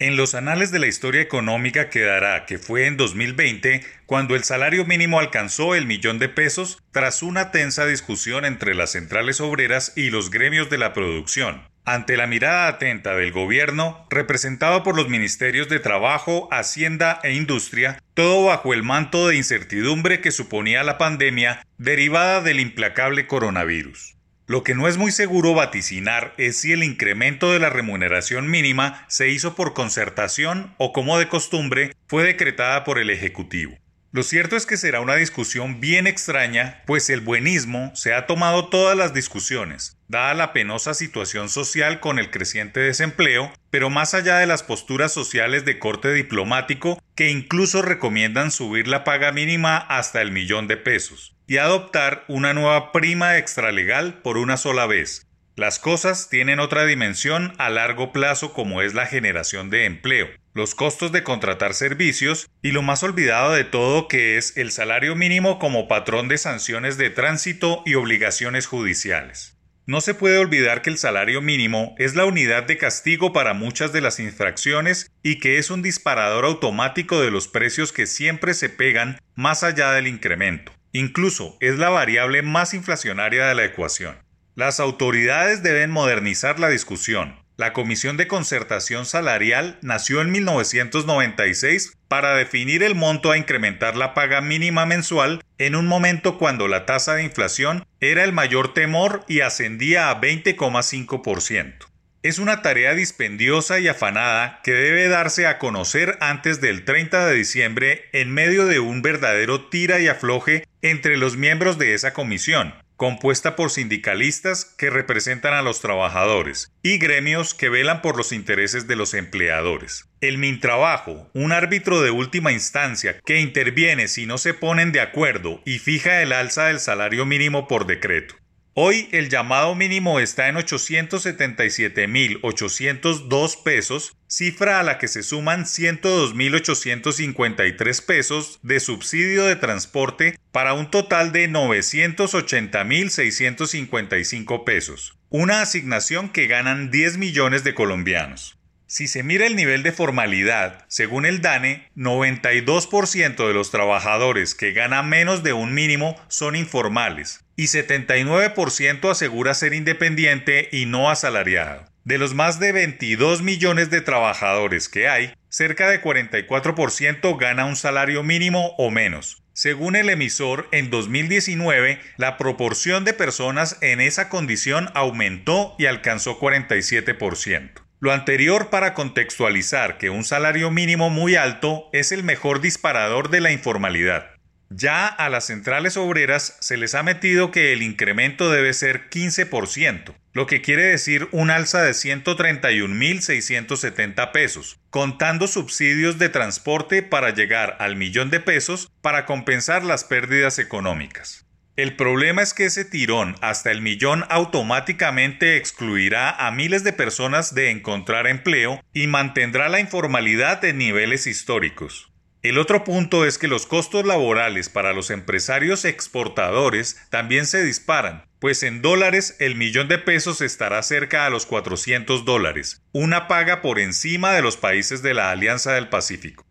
En los anales de la historia económica quedará que fue en 2020 cuando el salario mínimo alcanzó el millón de pesos tras una tensa discusión entre las centrales obreras y los gremios de la producción. Ante la mirada atenta del gobierno, representado por los ministerios de Trabajo, Hacienda e Industria, todo bajo el manto de incertidumbre que suponía la pandemia derivada del implacable coronavirus. Lo que no es muy seguro vaticinar es si el incremento de la remuneración mínima se hizo por concertación o como de costumbre fue decretada por el Ejecutivo. Lo cierto es que será una discusión bien extraña, pues el buenismo se ha tomado todas las discusiones, dada la penosa situación social con el creciente desempleo, pero más allá de las posturas sociales de corte diplomático que incluso recomiendan subir la paga mínima hasta el millón de pesos y adoptar una nueva prima extralegal por una sola vez. Las cosas tienen otra dimensión a largo plazo como es la generación de empleo los costos de contratar servicios y lo más olvidado de todo que es el salario mínimo como patrón de sanciones de tránsito y obligaciones judiciales. No se puede olvidar que el salario mínimo es la unidad de castigo para muchas de las infracciones y que es un disparador automático de los precios que siempre se pegan más allá del incremento. Incluso es la variable más inflacionaria de la ecuación. Las autoridades deben modernizar la discusión, la Comisión de Concertación Salarial nació en 1996 para definir el monto a incrementar la paga mínima mensual en un momento cuando la tasa de inflación era el mayor temor y ascendía a 20,5%. Es una tarea dispendiosa y afanada que debe darse a conocer antes del 30 de diciembre en medio de un verdadero tira y afloje entre los miembros de esa comisión, compuesta por sindicalistas que representan a los trabajadores y gremios que velan por los intereses de los empleadores. El Mintrabajo, un árbitro de última instancia que interviene si no se ponen de acuerdo y fija el alza del salario mínimo por decreto. Hoy el llamado mínimo está en 877.802 pesos, cifra a la que se suman 102.853 pesos de subsidio de transporte para un total de 980.655 pesos, una asignación que ganan 10 millones de colombianos. Si se mira el nivel de formalidad, según el DANE, 92% de los trabajadores que ganan menos de un mínimo son informales y 79% asegura ser independiente y no asalariado. De los más de 22 millones de trabajadores que hay, cerca de 44% gana un salario mínimo o menos. Según el emisor, en 2019 la proporción de personas en esa condición aumentó y alcanzó 47%. Lo anterior para contextualizar que un salario mínimo muy alto es el mejor disparador de la informalidad. Ya a las centrales obreras se les ha metido que el incremento debe ser 15%, lo que quiere decir un alza de 131.670 pesos, contando subsidios de transporte para llegar al millón de pesos para compensar las pérdidas económicas. El problema es que ese tirón hasta el millón automáticamente excluirá a miles de personas de encontrar empleo y mantendrá la informalidad en niveles históricos. El otro punto es que los costos laborales para los empresarios exportadores también se disparan, pues en dólares el millón de pesos estará cerca a los 400 dólares, una paga por encima de los países de la Alianza del Pacífico.